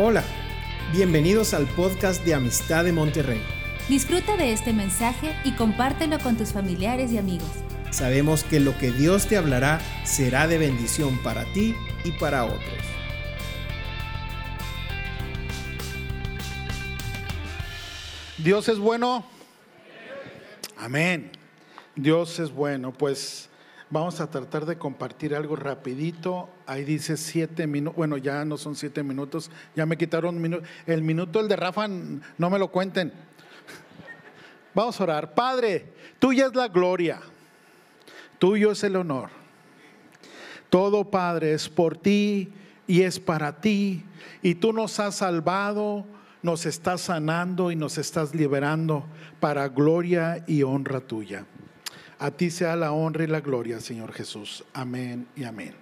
Hola, bienvenidos al podcast de Amistad de Monterrey. Disfruta de este mensaje y compártelo con tus familiares y amigos. Sabemos que lo que Dios te hablará será de bendición para ti y para otros. Dios es bueno. Amén. Dios es bueno. Pues vamos a tratar de compartir algo rapidito. Ahí dice siete minutos. Bueno, ya no son siete minutos. Ya me quitaron un minuto. El minuto, el de Rafa, no me lo cuenten. Vamos a orar. Padre, tuya es la gloria. Tuyo es el honor. Todo, Padre, es por ti y es para ti. Y tú nos has salvado, nos estás sanando y nos estás liberando para gloria y honra tuya. A ti sea la honra y la gloria, Señor Jesús. Amén y amén.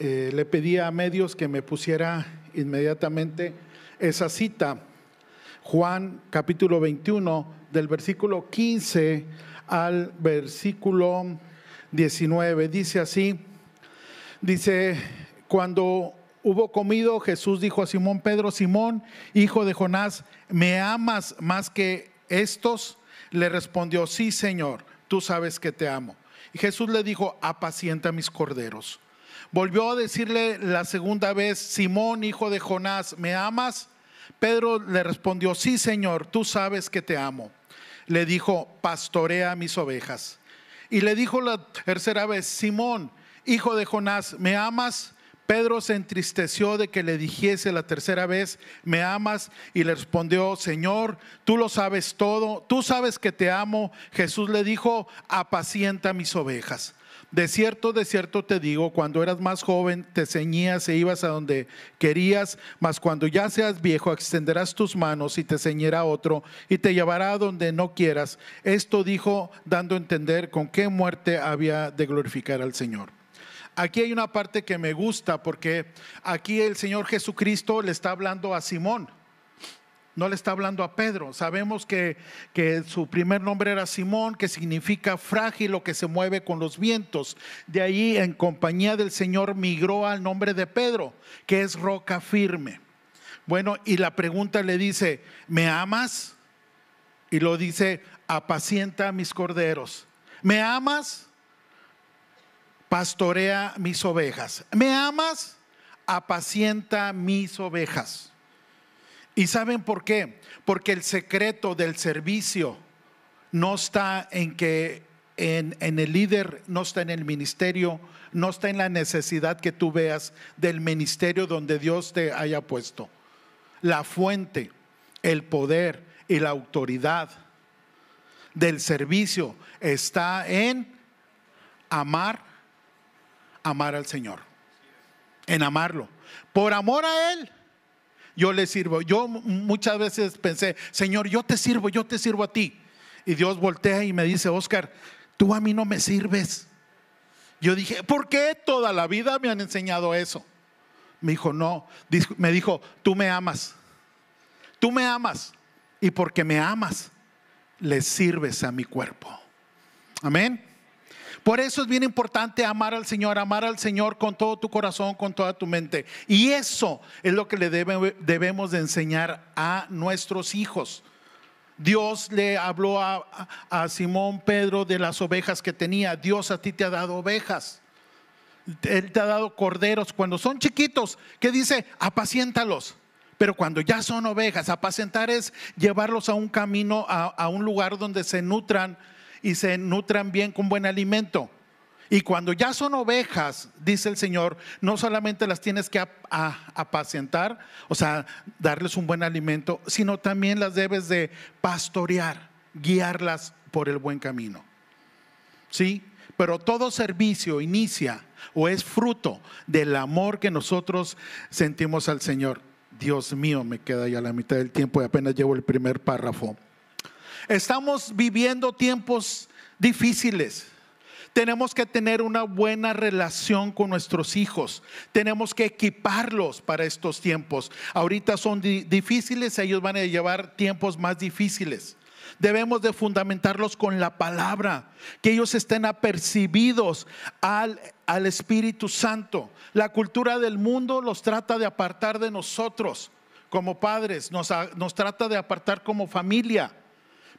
Eh, le pedí a medios que me pusiera inmediatamente esa cita. Juan capítulo 21, del versículo 15 al versículo 19. Dice así, dice, cuando hubo comido, Jesús dijo a Simón Pedro, Simón, hijo de Jonás, ¿me amas más que estos? Le respondió, sí, Señor, tú sabes que te amo. Y Jesús le dijo, apacienta mis corderos. Volvió a decirle la segunda vez, Simón, hijo de Jonás, ¿me amas? Pedro le respondió, sí, Señor, tú sabes que te amo. Le dijo, pastorea mis ovejas. Y le dijo la tercera vez, Simón, hijo de Jonás, ¿me amas? Pedro se entristeció de que le dijese la tercera vez, ¿me amas? Y le respondió, Señor, tú lo sabes todo, tú sabes que te amo. Jesús le dijo, apacienta mis ovejas. De cierto, de cierto te digo, cuando eras más joven te ceñías e ibas a donde querías, mas cuando ya seas viejo extenderás tus manos y te ceñirá otro y te llevará a donde no quieras. Esto dijo dando a entender con qué muerte había de glorificar al Señor. Aquí hay una parte que me gusta porque aquí el Señor Jesucristo le está hablando a Simón no le está hablando a Pedro. Sabemos que, que, su primer nombre era Simón, que significa frágil o que se mueve con los vientos. De ahí, en compañía del Señor, migró al nombre de Pedro, que es roca firme. Bueno, y la pregunta le dice, ¿me amas? Y lo dice, apacienta mis corderos. ¿Me amas? Pastorea mis ovejas. ¿Me amas? Apacienta mis ovejas. ¿Y saben por qué? Porque el secreto del servicio no está en que en, el líder, no está en el ministerio, no está en la necesidad que tú veas del ministerio donde Dios te haya puesto. La fuente, el poder y la autoridad del servicio está en amar, amar al Señor, en amarlo. Por amor a Él yo le sirvo. Yo muchas veces pensé, Señor, yo te sirvo, yo te sirvo a ti. Y Dios voltea y me dice, Oscar, tú a mí no me sirves. Yo dije, ¿por qué toda la vida me han enseñado eso? Me dijo, no, me dijo, tú me amas. Tú me amas. Y porque me amas, le sirves a mi cuerpo. Amén. Por eso es bien importante amar al Señor, amar al Señor con todo tu corazón, con toda tu mente. Y eso es lo que le debemos de enseñar a nuestros hijos. Dios le habló a, Simón Pedro de las ovejas que tenía. Dios a ti te ha dado ovejas. Él te ha dado corderos. Cuando son chiquitos, ¿qué dice? Apaciéntalos. Pero cuando ya son ovejas, apacentar es llevarlos a un camino, a un lugar donde se nutran y se nutran bien con buen alimento. Y cuando ya son ovejas, dice el Señor, no solamente las tienes que apacentar, o sea, darles un buen alimento, sino también las debes de pastorear, guiarlas por el buen camino. ¿Sí? Pero todo servicio inicia o es fruto del amor que nosotros sentimos al Señor. Dios mío, me queda ya la mitad del tiempo y apenas llevo el primer párrafo. Estamos viviendo tiempos difíciles. Tenemos que tener una buena relación con nuestros hijos. Tenemos que equiparlos para estos tiempos. Ahorita son difíciles, ellos van a llevar tiempos más difíciles. Debemos de fundamentarlos con la palabra, que ellos estén apercibidos al, al Espíritu Santo. La cultura del mundo los trata de apartar de nosotros como padres, nos, nos trata de apartar como familia.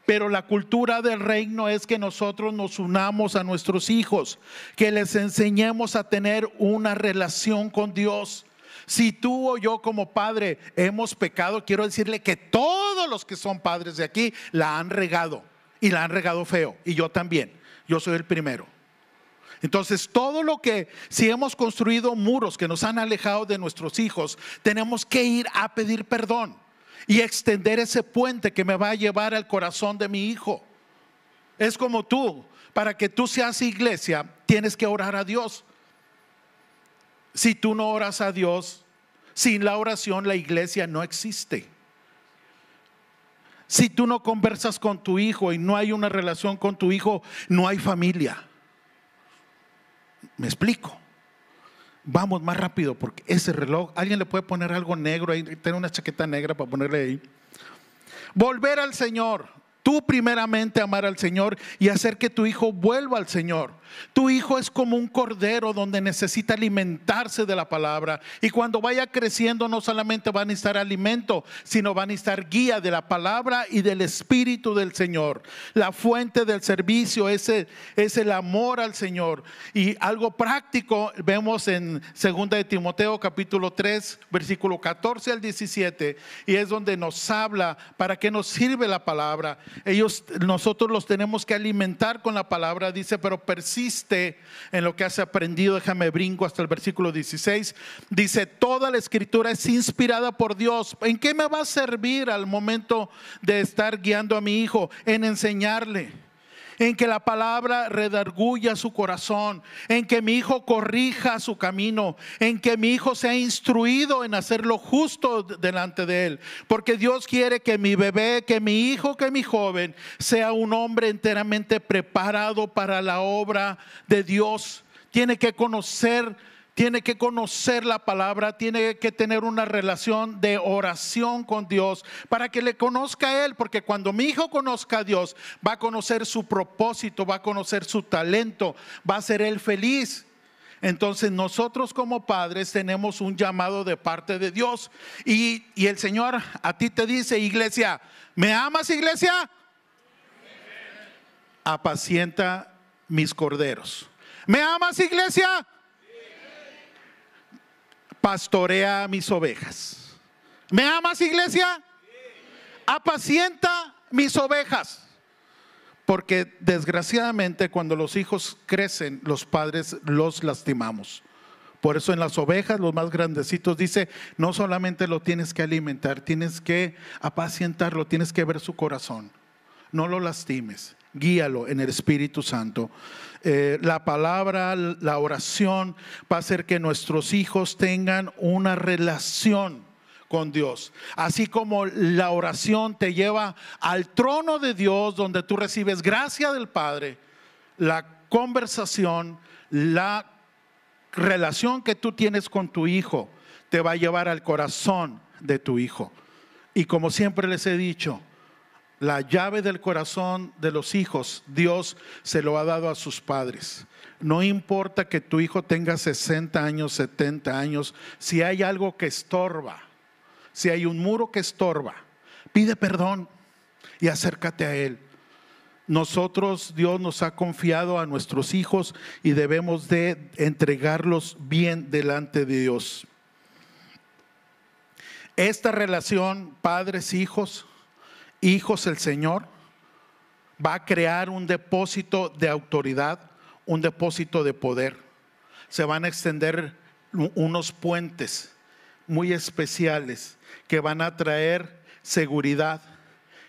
Pero la cultura del reino es que nosotros nos unamos a nuestros hijos, que les enseñemos a tener una relación con Dios. Si tú o yo como padre hemos pecado, quiero decirle que todos los que son padres de aquí la han regado y la han regado feo. Y yo también. Yo soy el primero. Entonces, todo lo que, si hemos construido muros que nos han alejado de nuestros hijos, tenemos que ir a pedir perdón y extender ese puente que me va a llevar al corazón de mi hijo. Es como tú, para que tú seas iglesia, tienes que orar a Dios. Si tú no oras a Dios, sin la oración la iglesia no existe. Si tú no conversas con tu hijo y no hay una relación con tu hijo, no hay familia. ¿Me explico? Vamos más rápido porque ese reloj, alguien le puede poner algo negro ahí, tener una chaqueta negra para ponerle ahí. Volver al Señor. Tú primeramente amar al Señor y hacer que tu hijo vuelva al Señor. Tu hijo es como un cordero donde necesita alimentarse de la palabra. Y cuando vaya creciendo no solamente va a necesitar alimento, sino va a necesitar guía de la palabra y del Espíritu del Señor. La fuente del servicio es el, amor al Señor. Y algo práctico vemos en 2 de Timoteo capítulo 3, versículo 14 al 17. Y es donde nos habla para qué nos sirve la palabra. Ellos, nosotros los tenemos que alimentar con la palabra. Dice, pero persiste en lo que has aprendido. Déjame brinco hasta el versículo 16. Dice, toda la escritura es inspirada por Dios. ¿En qué me va a servir al momento de estar guiando a mi hijo? En enseñarle en que la palabra redarguya su corazón, en que mi hijo corrija su camino, en que mi hijo sea instruido en hacer lo justo delante de él. Porque Dios quiere que mi bebé, que mi hijo, que mi joven sea un hombre enteramente preparado para la obra de Dios. Tiene que conocer tiene que conocer la palabra, tiene que tener una relación de oración con Dios para que le conozca a Él, porque cuando mi hijo conozca a Dios, va a conocer su propósito, va a conocer su talento, va a ser Él feliz. Entonces nosotros como padres tenemos un llamado de parte de Dios y, y el Señor a ti te dice, iglesia, ¿me amas iglesia? Apacienta mis corderos. ¿Me amas iglesia? Pastorea mis ovejas. ¿Me amas, iglesia? Apacienta mis ovejas. Porque desgraciadamente cuando los hijos crecen, los padres los lastimamos. Por eso en las ovejas, los más grandecitos, dice, no solamente lo tienes que alimentar, tienes que apacientarlo, tienes que ver su corazón. No lo lastimes, guíalo en el Espíritu Santo. Eh, la palabra, la oración va a hacer que nuestros hijos tengan una relación con Dios. Así como la oración te lleva al trono de Dios donde tú recibes gracia del Padre, la conversación, la relación que tú tienes con tu hijo te va a llevar al corazón de tu hijo. Y como siempre les he dicho, la llave del corazón de los hijos, Dios se lo ha dado a sus padres. No importa que tu hijo tenga 60 años, 70 años, si hay algo que estorba, si hay un muro que estorba, pide perdón y acércate a Él. Nosotros, Dios nos ha confiado a nuestros hijos y debemos de entregarlos bien delante de Dios. Esta relación, padres-hijos, hijos el Señor, va a crear un depósito de autoridad, un depósito de poder. Se van a extender unos puentes muy especiales que van a traer seguridad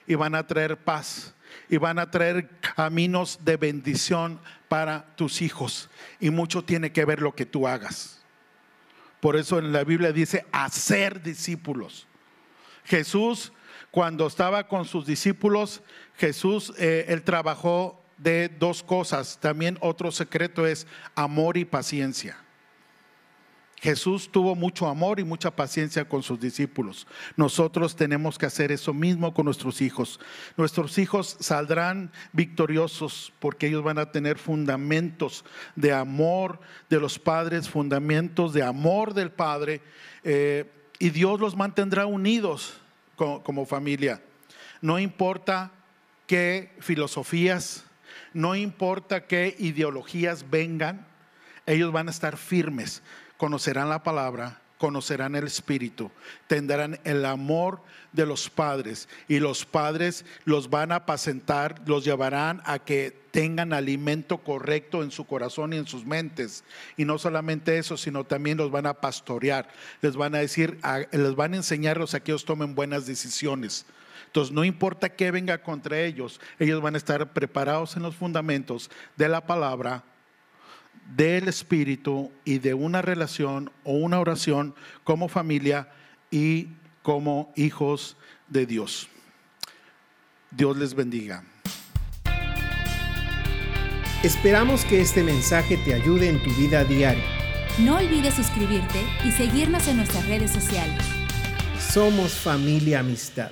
y van a traer paz y van a traer caminos de bendición para tus hijos. Y mucho tiene que ver lo que tú hagas. Por eso en la Biblia dice hacer discípulos. Jesús cuando estaba con sus discípulos, Jesús, eh, trabajó de dos cosas. También otro secreto es amor y paciencia. Jesús tuvo mucho amor y mucha paciencia con sus discípulos. Nosotros tenemos que hacer eso mismo con nuestros hijos. Nuestros hijos saldrán victoriosos porque ellos van a tener fundamentos de amor de los padres, fundamentos de amor del Padre. Eh, y Dios los mantendrá unidos co- como, familia. No importa qué filosofías, no importa qué ideologías vengan, ellos van a estar firmes, conocerán la palabra, conocerán el Espíritu, tendrán el amor de los padres y los padres los van a apacentar, los llevarán a que tengan alimento correcto en su corazón y en sus mentes. Y no solamente eso, sino también los van a pastorear, les van a decir, les van a enseñarlos a que ellos tomen buenas decisiones. Entonces, no importa qué venga contra ellos, ellos van a estar preparados en los fundamentos de la palabra, del Espíritu y de una relación o una oración como familia y como hijos de Dios. Dios les bendiga. Esperamos que este mensaje te ayude en tu vida diaria. No olvides suscribirte y seguirnos en nuestras redes sociales. Somos familia amistad.